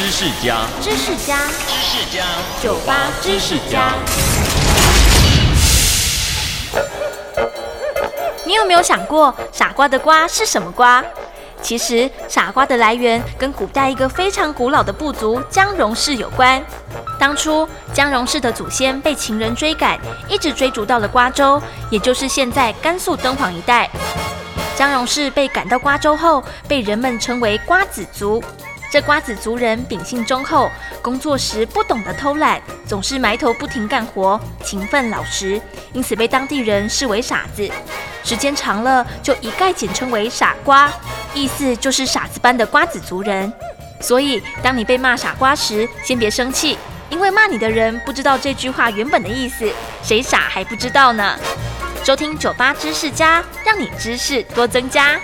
知识家，知识家，知识家，酒吧知识家。你有没有想过，傻瓜的瓜是什么瓜？其实，傻瓜的来源跟古代一个非常古老的部族江戎氏有关。当初，江戎氏的祖先被秦人追赶，一直追逐到了瓜州，也就是现在甘肃敦煌一带。江戎氏被赶到瓜州后，被人们称为瓜子族。这瓜子族人秉性忠厚，工作时不懂得偷懒，总是埋头不停干活，勤奋老实，因此被当地人视为傻子。时间长了，就一概简称为傻瓜，意思就是傻子般的瓜子族人。所以，当你被骂傻瓜时，先别生气，因为骂你的人不知道这句话原本的意思，谁傻还不知道呢？收听酒吧知识家，让你知识多增加。